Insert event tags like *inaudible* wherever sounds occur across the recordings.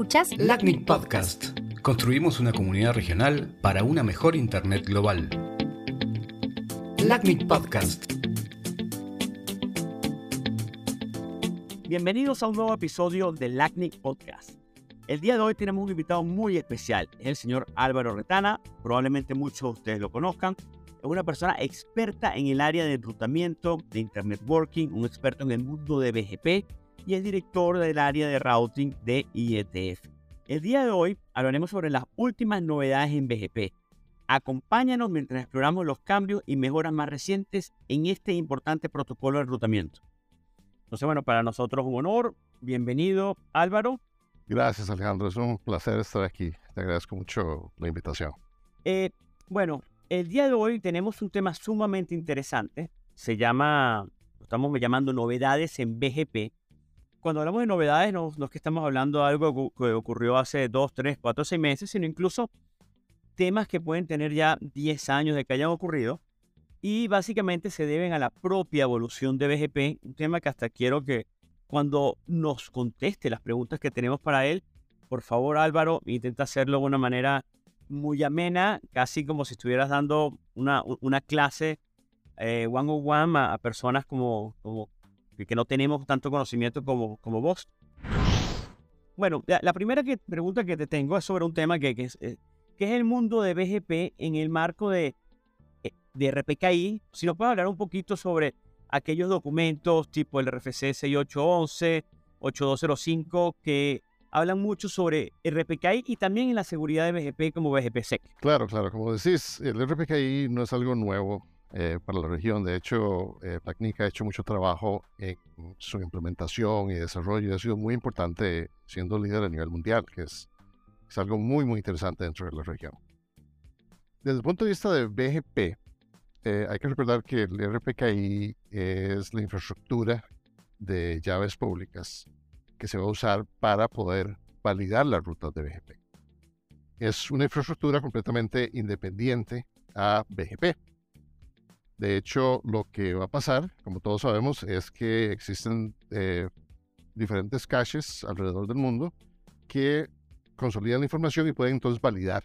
Escuchás LACNIC Podcast. Construimos una comunidad regional para una mejor Internet global. LACNIC Podcast. Bienvenidos a un nuevo episodio de LACNIC Podcast. El día de hoy tenemos un invitado muy especial, es el señor Álvaro Retana, probablemente muchos de ustedes lo conozcan. Es una persona experta en el área de enrutamiento, de Internet Working, un experto en el mundo de BGP y es director del área de routing de IETF. El día de hoy hablaremos sobre las últimas novedades en BGP. Acompáñanos mientras exploramos los cambios y mejoras más recientes en este importante protocolo de enrutamiento. Entonces, bueno, para nosotros un honor. Bienvenido, Álvaro. Gracias, Alejandro. Es un placer estar aquí. Te agradezco mucho la invitación. Eh, bueno, el día de hoy tenemos un tema sumamente interesante. Se llama, lo estamos llamando novedades en BGP cuando hablamos de novedades, no, es que estamos hablando de algo que ocurrió hace 2, 3, 4, 6 meses, sino incluso temas que pueden tener ya 10 años de que hayan ocurrido y básicamente se deben a la propia evolución de BGP, un tema que hasta quiero que cuando nos conteste las preguntas que tenemos para él, por favor Álvaro, intenta hacerlo de una manera muy amena, casi como si estuvieras dando una, clase eh, one on one a, a personas como, como que no tenemos tanto conocimiento como, como vos. Bueno, la, primera que, pregunta que te tengo es sobre un tema que, que, es, eh, que es el mundo de BGP en el marco de, eh, de RPKI. Si nos puedes hablar un poquito sobre aquellos documentos tipo el RFC 6811, 8205, que hablan mucho sobre RPKI y también en la seguridad de BGP como BGPSEC. Claro, claro. Como decís, el RPKI no es algo nuevo. Eh, para la región. De hecho, eh, ha hecho mucho trabajo en su implementación y desarrollo y ha sido muy importante siendo líder a nivel mundial, que es, es algo muy, muy interesante dentro de la región. Desde el punto de vista de BGP, eh, hay que recordar que el RPKI es la infraestructura de llaves públicas que se va a usar para poder validar las rutas de BGP. Es una infraestructura completamente independiente a BGP. De hecho, lo que va a pasar, como todos sabemos, es que existen eh, diferentes caches alrededor del mundo que consolidan la información y pueden entonces validar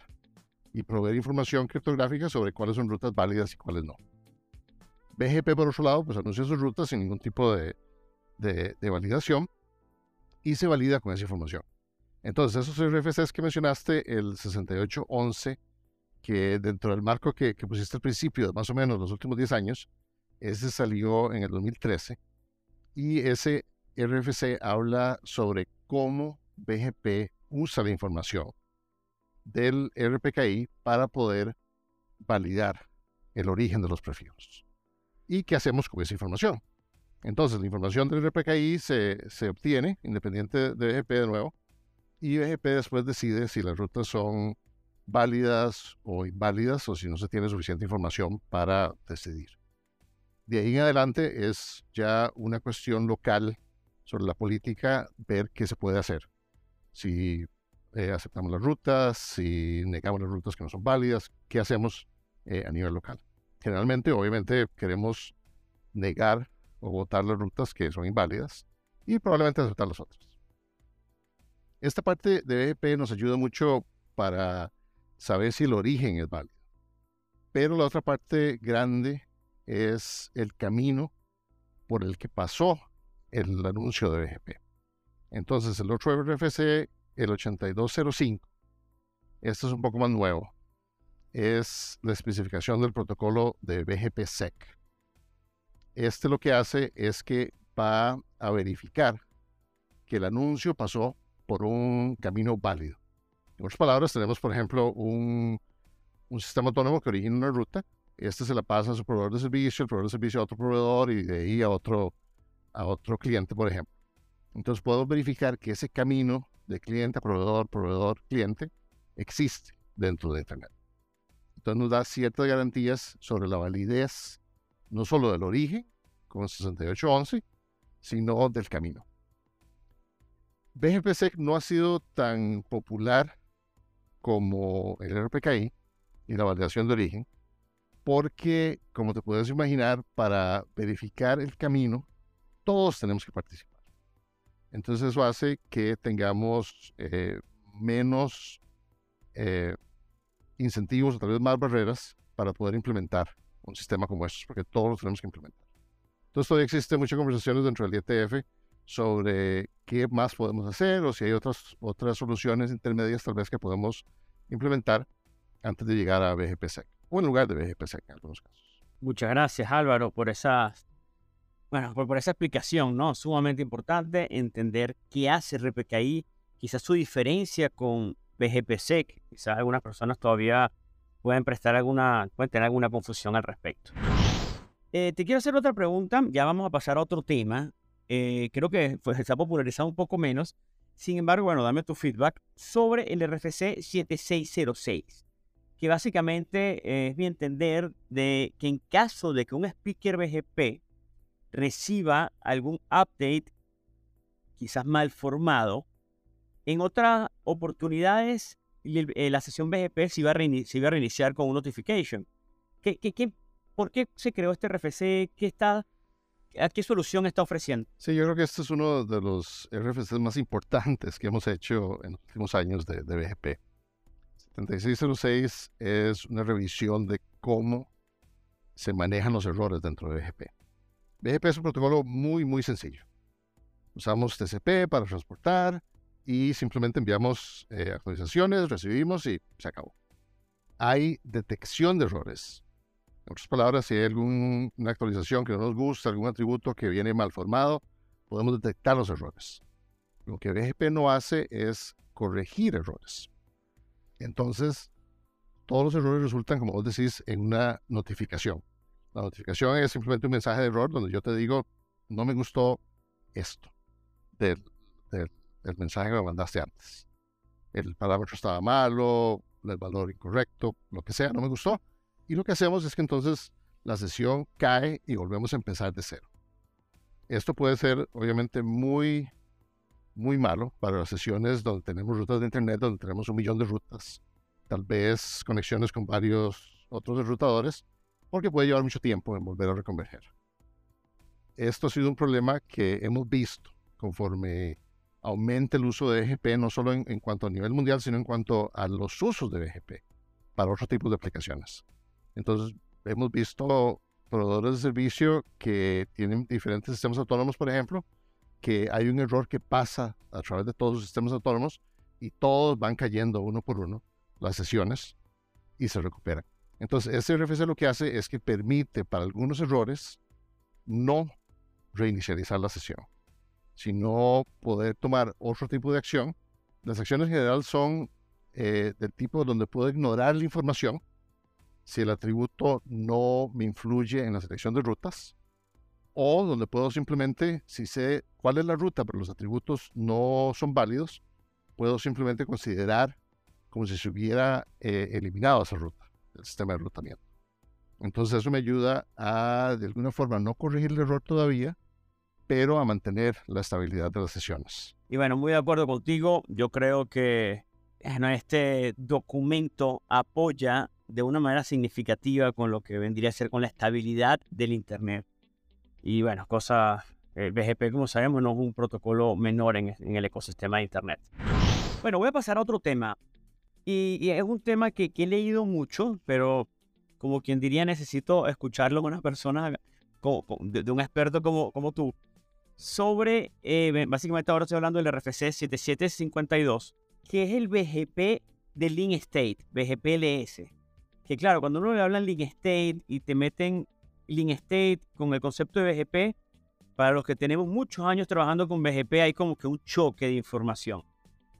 y proveer información criptográfica sobre cuáles son rutas válidas y cuáles no. BGP, por otro lado, pues anuncia sus rutas sin ningún tipo de, de validación y se valida con esa información. Entonces, esos RFCs que mencionaste, el 6811 que dentro del marco que, pusiste al principio, más o menos los últimos 10 años, ese salió en el 2013 y ese RFC habla sobre cómo BGP usa la información del RPKI para poder validar el origen de los prefijos. ¿Y qué hacemos con esa información? Entonces, la información del RPKI se, se obtiene independiente de BGP de nuevo y BGP después decide si las rutas son válidas o inválidas o si no se tiene suficiente información para decidir. De ahí en adelante es ya una cuestión local sobre la política, ver qué se puede hacer. Si eh, aceptamos las rutas, si negamos las rutas que no son válidas, qué hacemos eh, a nivel local. Generalmente, obviamente, queremos negar o votar las rutas que son inválidas y probablemente aceptar las otras. Esta parte de BGP nos ayuda mucho para saber si el origen es válido. Pero la otra parte grande es el camino por el que pasó el anuncio de BGP. Entonces, el otro RFC, el 8205, este es un poco más nuevo, es la especificación del protocolo de BGP-SEC. Este lo que hace es que va a verificar que el anuncio pasó por un camino válido. En otras palabras, tenemos, por ejemplo, un, sistema autónomo que origina una ruta. Este se la pasa a su proveedor de servicio, el proveedor de servicio a otro proveedor y de ahí a otro, a otro cliente, por ejemplo. Entonces podemos verificar que ese camino de cliente a proveedor, proveedor, cliente, existe dentro de Internet. Entonces nos da ciertas garantías sobre la validez, no solo del origen, con 6811, sino del camino. BGPSEC no ha sido tan popular como el RPKI y la validación de origen, porque, como te puedes imaginar, para verificar el camino, todos tenemos que participar. Entonces eso hace que tengamos eh, menos eh, incentivos, o tal vez más barreras para poder implementar un sistema como estos, porque todos los tenemos que implementar. Entonces todavía existen muchas conversaciones dentro del IETF sobre qué más podemos hacer o si hay otras, otras soluciones intermedias tal vez que podemos implementar antes de llegar a BGPSEC o en lugar de BGPSEC en algunos casos. Muchas gracias Álvaro por esa, bueno, por, por esa explicación, ¿no? Sumamente importante entender qué hace RPKI, quizás su diferencia con BGPSEC, quizás algunas personas todavía pueden prestar alguna, pueden tener alguna confusión al respecto. Eh, te quiero hacer otra pregunta, ya vamos a pasar a otro tema. Eh, creo que pues, se ha popularizado un poco menos. Sin embargo, bueno, dame tu feedback sobre el RFC 7606, que básicamente es mi entender de que en caso de que un speaker BGP reciba algún update quizás mal formado, en otras oportunidades eh, la sesión BGP se iba, a reiniciar con un notification. ¿Qué, qué, por qué se creó este RFC? ¿Qué está, ¿A qué solución está ofreciendo? Sí, yo creo que este es uno de los RFCs más importantes que hemos hecho en los últimos años de, de BGP. 7606 es una revisión de cómo se manejan los errores dentro de BGP. BGP es un protocolo muy, muy sencillo. Usamos TCP para transportar, y simplemente enviamos eh, actualizaciones, recibimos y se acabó. Hay detección de errores. En otras palabras, si hay alguna actualización que no nos gusta, algún atributo que viene mal formado, podemos detectar los errores. Lo que BGP no hace es corregir errores. Entonces, todos los errores resultan, como vos decís, en una notificación. La notificación es simplemente un mensaje de error donde yo te digo, no me gustó esto del, del el mensaje que me mandaste antes. El parámetro estaba malo, el valor incorrecto, lo que sea, no me gustó. Y lo que hacemos es que entonces la sesión cae y volvemos a empezar de cero. Esto puede ser obviamente muy, muy malo para las sesiones donde tenemos rutas de Internet, donde tenemos un millón de rutas, tal vez conexiones con varios otros enrutadores, porque puede llevar mucho tiempo en volver a reconverger. Esto ha sido un problema que hemos visto conforme aumente el uso de BGP, no solo en, cuanto a nivel mundial, sino en cuanto a los usos de BGP para otros tipos de aplicaciones. Entonces, hemos visto proveedores de servicio que tienen diferentes sistemas autónomos, por ejemplo, que hay un error que pasa a través de todos los sistemas autónomos y todos van cayendo uno por uno las sesiones y se recuperan. Entonces, ese RFC lo que hace es que permite para algunos errores no reinicializar la sesión sino poder tomar otro tipo de acción. Las acciones en general son eh, del tipo donde puedo ignorar la información si el atributo no me influye en la selección de rutas, o donde puedo simplemente, si sé cuál es la ruta, pero los atributos no son válidos, puedo simplemente considerar como si se hubiera eh, eliminado esa ruta, el sistema de rutamiento. Entonces eso me ayuda a, de alguna forma, no corregir el error todavía, pero a mantener la estabilidad de las sesiones. Y bueno, muy de acuerdo contigo. Yo creo que este documento apoya de una manera significativa con lo que vendría a ser con la estabilidad del Internet. Y bueno, cosa, el BGP como sabemos no es un protocolo menor en, el ecosistema de Internet. Bueno, voy a pasar a otro tema. Y, es un tema que, he leído mucho, pero como quien diría necesito escucharlo con una persona, de, de un experto como, como tú sobre, eh, básicamente ahora estoy hablando del RFC 7752, que es el BGP de Link State, BGPLS. Que claro, cuando uno le habla Link State y te meten Link State con el concepto de BGP, para los que tenemos muchos años trabajando con BGP hay como que un choque de información.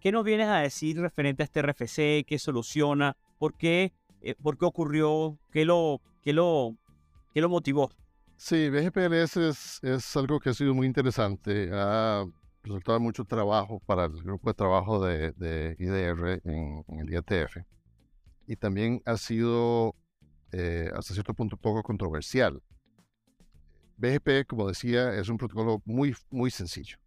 ¿Qué nos vienes a decir referente a este RFC? ¿Qué soluciona? ¿Por qué, eh, ¿por qué ocurrió? ¿Qué lo, qué, lo, ¿Qué lo motivó? Sí, BGPLS es, es, algo que ha sido muy interesante. Ha resultado mucho trabajo para el grupo de trabajo de, IDR en, el IATF. Y también ha sido eh, hasta cierto punto poco controversial. BGP, como decía, es un protocolo muy, muy sencillo.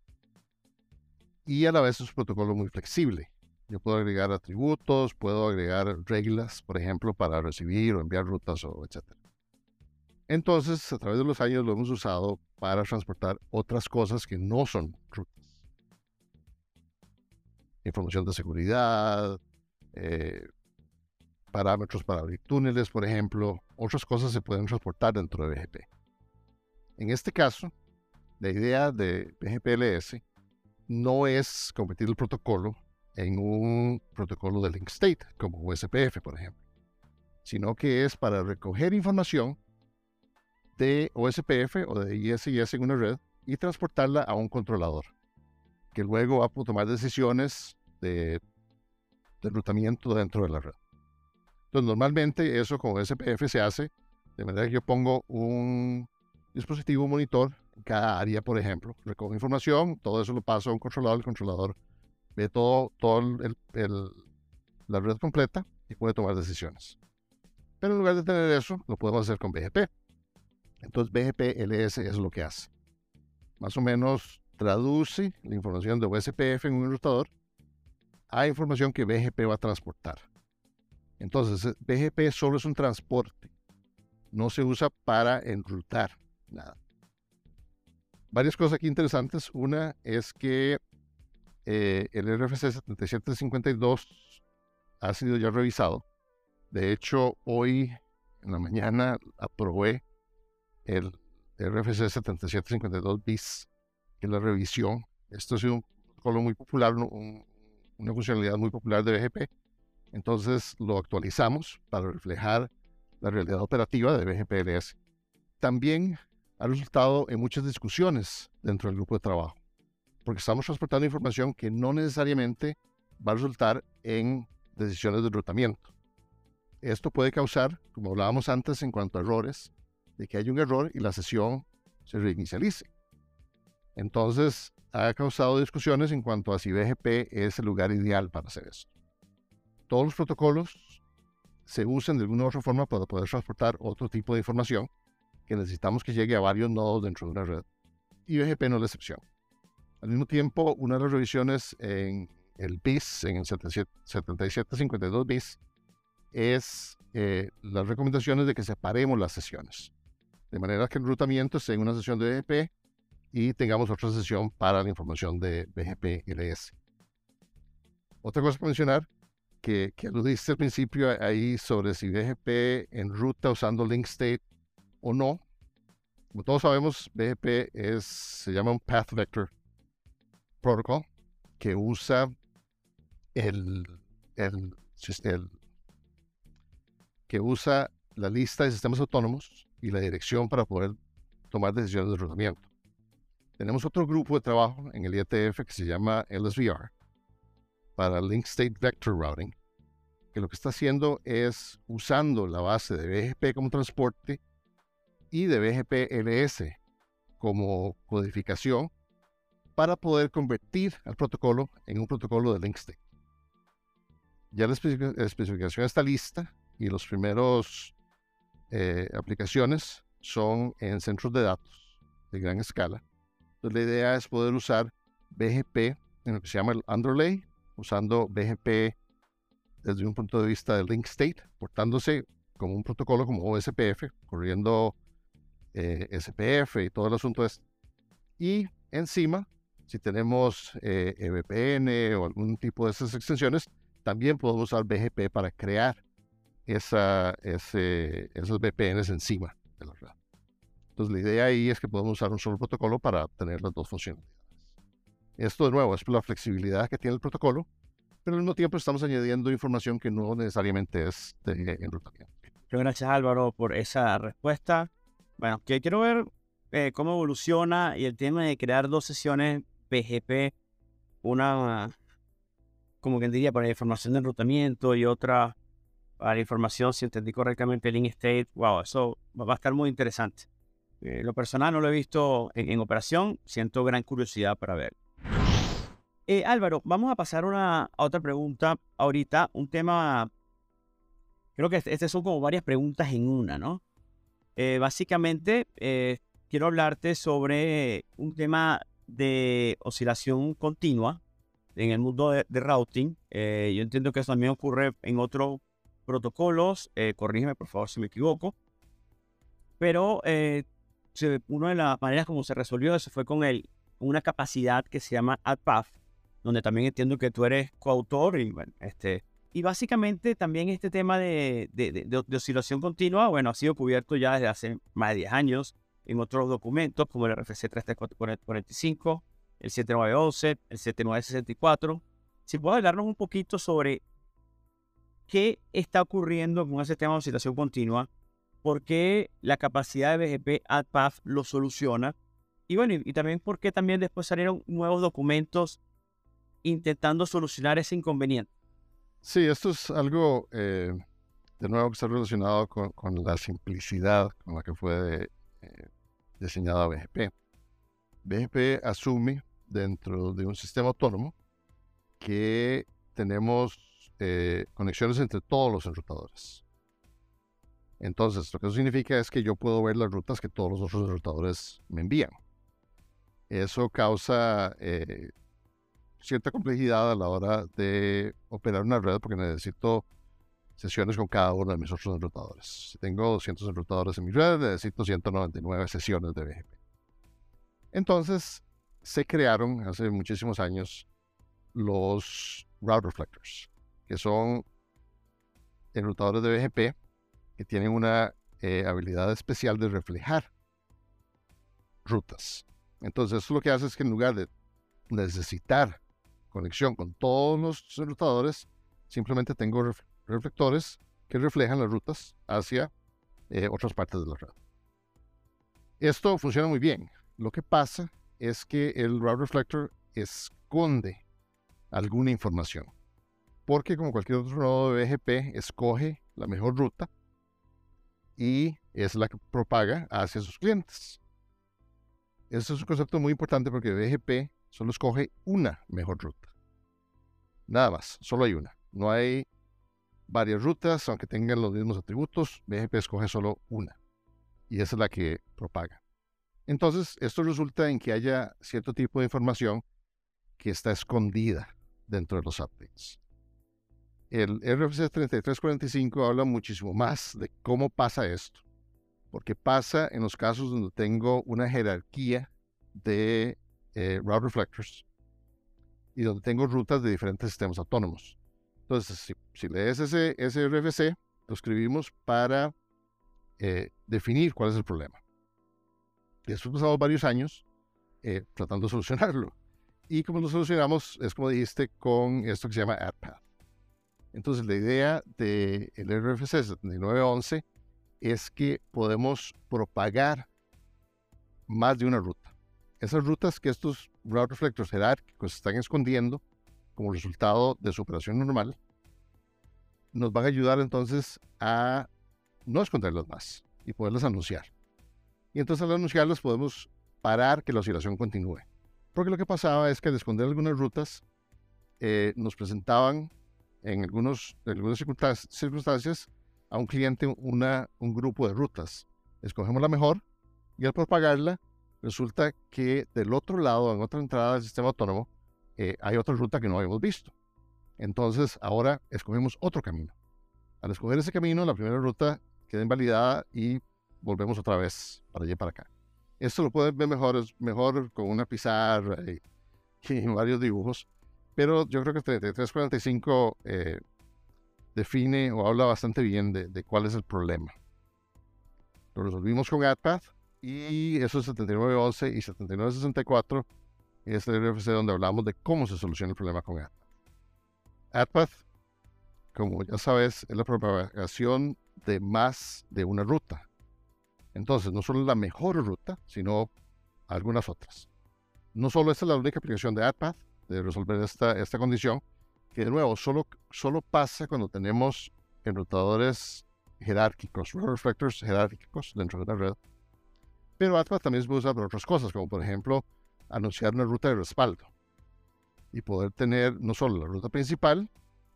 Y a la vez es un protocolo muy flexible. Yo puedo agregar atributos, puedo agregar reglas, por ejemplo, para recibir o enviar rutas o etcétera. Entonces, a través de los años lo hemos usado para transportar otras cosas que no son rutas. información de seguridad, eh, parámetros para abrir túneles, por ejemplo. Otras cosas se pueden transportar dentro de BGP. En este caso, la idea de BGP-LS no es convertir el protocolo en un protocolo de link state, como USPF, por ejemplo, sino que es para recoger información de OSPF o de ISIS en una red y transportarla a un controlador, que luego va a tomar decisiones de, de enrutamiento dentro de la red. Entonces, normalmente eso con OSPF se hace de manera que yo pongo un dispositivo monitor en cada área, por ejemplo, recoge información, todo eso lo paso a un controlador, el controlador ve todo, todo la red completa y puede tomar decisiones. Pero en lugar de tener eso, lo podemos hacer con BGP. Entonces BGP LS es lo que hace. Más o menos traduce la información de OSPF en un enrutador a información que BGP va a transportar. Entonces BGP solo es un transporte. No se usa para enrutar nada. Varias cosas aquí interesantes. Una es que eh, el RFC 7752 ha sido ya revisado. De hecho, hoy en la mañana aprobé el RFC 7752 bis, que es la revisión. Esto ha sido un protocolo muy popular, una funcionalidad muy popular de BGP. Entonces lo actualizamos para reflejar la realidad operativa de BGPLS. También ha resultado en muchas discusiones dentro del grupo de trabajo, porque estamos transportando información que no necesariamente va a resultar en decisiones de enrutamiento. Esto puede causar, como hablábamos antes en cuanto a errores, de que haya un error y la sesión se reinicialice. Entonces, ha causado discusiones en cuanto a si BGP es el lugar ideal para hacer esto. Todos los protocolos se usan de alguna u otra forma para poder transportar otro tipo de información que necesitamos que llegue a varios nodos dentro de una red. Y BGP no es la excepción. Al mismo tiempo, una de las revisiones en el BIS, en el 7752 BIS, es eh, las recomendaciones de que separemos las sesiones de manera que el enrutamiento sea en una sesión de BGP y tengamos otra sesión para la información de BGP LS. Otra cosa para mencionar, que, aludiste al principio ahí sobre si BGP enruta usando link state o no. Como todos sabemos, BGP es, se llama un Path Vector Protocol que usa el, el, que usa la lista de sistemas autónomos y la dirección para poder tomar decisiones de enrutamiento. Tenemos otro grupo de trabajo en el IETF que se llama LSVR para Link State Vector Routing, que lo que está haciendo es usando la base de BGP como transporte y de BGP LS como codificación para poder convertir al protocolo en un protocolo de link state. Ya la especificación está lista y los primeros eh, aplicaciones son en centros de datos de gran escala. Entonces la idea es poder usar BGP en lo que se llama el underlay, usando BGP desde un punto de vista de link state, portándose como un protocolo como OSPF, corriendo eh, SPF y todo el asunto es. Y encima, si tenemos eh, VPN o algún tipo de esas extensiones, también podemos usar BGP para crear esa, ese, esos VPNs encima de la red. Entonces la idea ahí es que podemos usar un solo protocolo para tener las dos funcionalidades. Esto de nuevo es la flexibilidad que tiene el protocolo, pero al mismo tiempo estamos añadiendo información que no necesariamente es de enrutamiento. Gracias Álvaro por esa respuesta. Bueno, que quiero ver eh, cómo evoluciona y el tema de crear dos sesiones PGP, una, como quien diría, para información de enrutamiento y otra para información, si entendí correctamente el in-state, wow, eso va a estar muy interesante. Eh, lo personal no lo he visto en, operación, siento gran curiosidad para ver. Eh, Álvaro, vamos a pasar una, a otra pregunta ahorita, un tema, creo que estas son como varias preguntas en una, ¿no? Eh, básicamente, quiero hablarte sobre un tema de oscilación continua en el mundo de, de routing. yo entiendo que eso también ocurre en otro protocolos, eh, corrígeme por favor si me equivoco, pero eh, una de las maneras como se resolvió eso fue con el, una capacidad que se llama AdPath, donde también entiendo que tú eres coautor y bueno, este, y básicamente también este tema de, de, de, oscilación continua, bueno, ha sido cubierto ya desde hace más de 10 años en otros documentos como el RFC 3445, el 7911, el 7964. Si puedes hablarnos un poquito sobre qué está ocurriendo con ese tema de oscilación continua, por qué la capacidad de BGP AdPath lo soluciona y bueno, y, también por qué también después salieron nuevos documentos intentando solucionar ese inconveniente. Sí, esto es algo, eh, de nuevo, que está relacionado con, la simplicidad con la que fue eh, diseñada BGP. BGP asume dentro de un sistema autónomo que tenemos eh, conexiones entre todos los enrutadores. Entonces, lo que eso significa es que yo puedo ver las rutas que todos los otros enrutadores me envían. Eso causa cierta complejidad a la hora de operar una red porque necesito sesiones con cada uno de mis otros enrutadores. Si tengo 200 enrutadores en mi red, necesito 199 sesiones de BGP. Entonces, se crearon hace muchísimos años los route reflectors, que son enrutadores de BGP que tienen una eh, habilidad especial de reflejar rutas. Entonces, eso lo que hace es que en lugar de necesitar conexión con todos los enrutadores, simplemente tengo reflectores que reflejan las rutas hacia eh, otras partes de la red. Esto funciona muy bien. Lo que pasa es que el route reflector esconde alguna información. Porque como cualquier otro nodo de BGP, escoge la mejor ruta y es la que propaga hacia sus clientes. Eso es un concepto muy importante porque BGP solo escoge una mejor ruta. Nada más, solo hay una. No hay varias rutas, aunque tengan los mismos atributos, BGP escoge solo una. Y esa es la que propaga. Entonces, esto resulta en que haya cierto tipo de información que está escondida dentro de los updates. El RFC 3345 habla muchísimo más de cómo pasa esto, porque pasa en los casos donde tengo una jerarquía de eh, route reflectors y donde tengo rutas de diferentes sistemas autónomos. Entonces, si, lees ese, RFC, lo escribimos para eh, definir cuál es el problema. Y después pasamos varios años eh, tratando de *laughs* solucionarlo. Y como lo solucionamos, es como dijiste, con esto que se llama AdPath. Entonces, la idea del RFC 7911 es que podemos propagar más de una ruta. Esas rutas que estos route reflectors jerárquicos están escondiendo como resultado de su operación normal, nos van a ayudar entonces a no esconderlas más y poderlas anunciar. Y entonces al anunciarlas podemos parar que la oscilación continúe. Porque lo que pasaba es que al esconder algunas rutas eh, nos presentaban en algunos, algunas circunstancias a un cliente una, un grupo de rutas. Escogemos la mejor y al propagarla resulta que del otro lado, en otra entrada del sistema autónomo, eh, hay otra ruta que no habíamos visto. Entonces ahora escogemos otro camino. Al escoger ese camino, la primera ruta queda invalidada y volvemos otra vez para allá y para acá. Esto lo pueden ver mejor, con una pizarra *laughs* y, varios dibujos, pero yo creo que 3345 eh, define o habla bastante bien de, de cuál es el problema. Lo resolvimos con AdPath y eso es 7911 y 7964 es el RFC donde hablamos de cómo se soluciona el problema con AdPath. AdPath, como ya sabes, es la propagación de más de una ruta. Entonces, no solo la mejor ruta, sino algunas otras. No solo esta es la única aplicación de AdPath de resolver esta, esta condición, que de nuevo solo, solo pasa cuando tenemos enrutadores jerárquicos, reflectors jerárquicos dentro de la red pero AdPath también se puede usar para otras cosas, como por ejemplo anunciar una ruta de respaldo y poder tener no solo la ruta principal,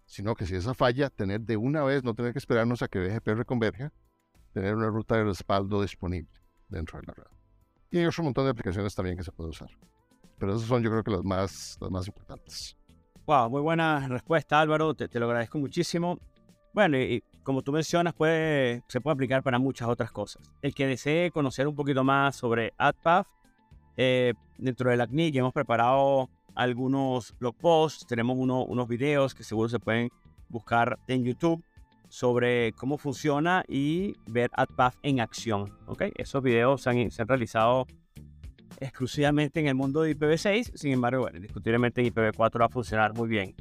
sino que si esa falla, tener de una vez, no tener que esperarnos a que BGP reconverja, tener una ruta de respaldo disponible dentro de la red. Y hay otro montón de aplicaciones también que se puede usar. Pero esas son yo creo que las más, las más importantes. Wow, muy buena respuesta Álvaro, te, te lo agradezco muchísimo. Bueno, y, como tú mencionas, puede, se puede aplicar para muchas otras cosas. El que desee conocer un poquito más sobre AdPath, eh, dentro de la CNIC hemos preparado algunos blog posts, tenemos unos videos que seguro se pueden buscar en YouTube sobre cómo funciona y ver AdPath en acción. ¿okay? Esos videos se han, se han, realizado exclusivamente en el mundo de IPv6, sin embargo, bueno, indiscutiblemente en IPv4 va a funcionar muy bien.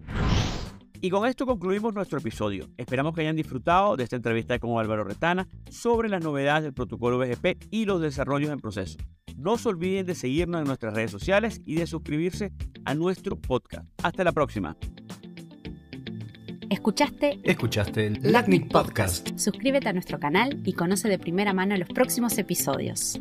Y con esto concluimos nuestro episodio. Esperamos que hayan disfrutado de esta entrevista con Álvaro Retana sobre las novedades del protocolo BGP y los desarrollos en proceso. No se olviden de seguirnos en nuestras redes sociales y de suscribirse a nuestro podcast. Hasta la próxima. ¿Escuchaste? Escuchaste el LACNIC Podcast. Suscríbete a nuestro canal y conoce de primera mano los próximos episodios.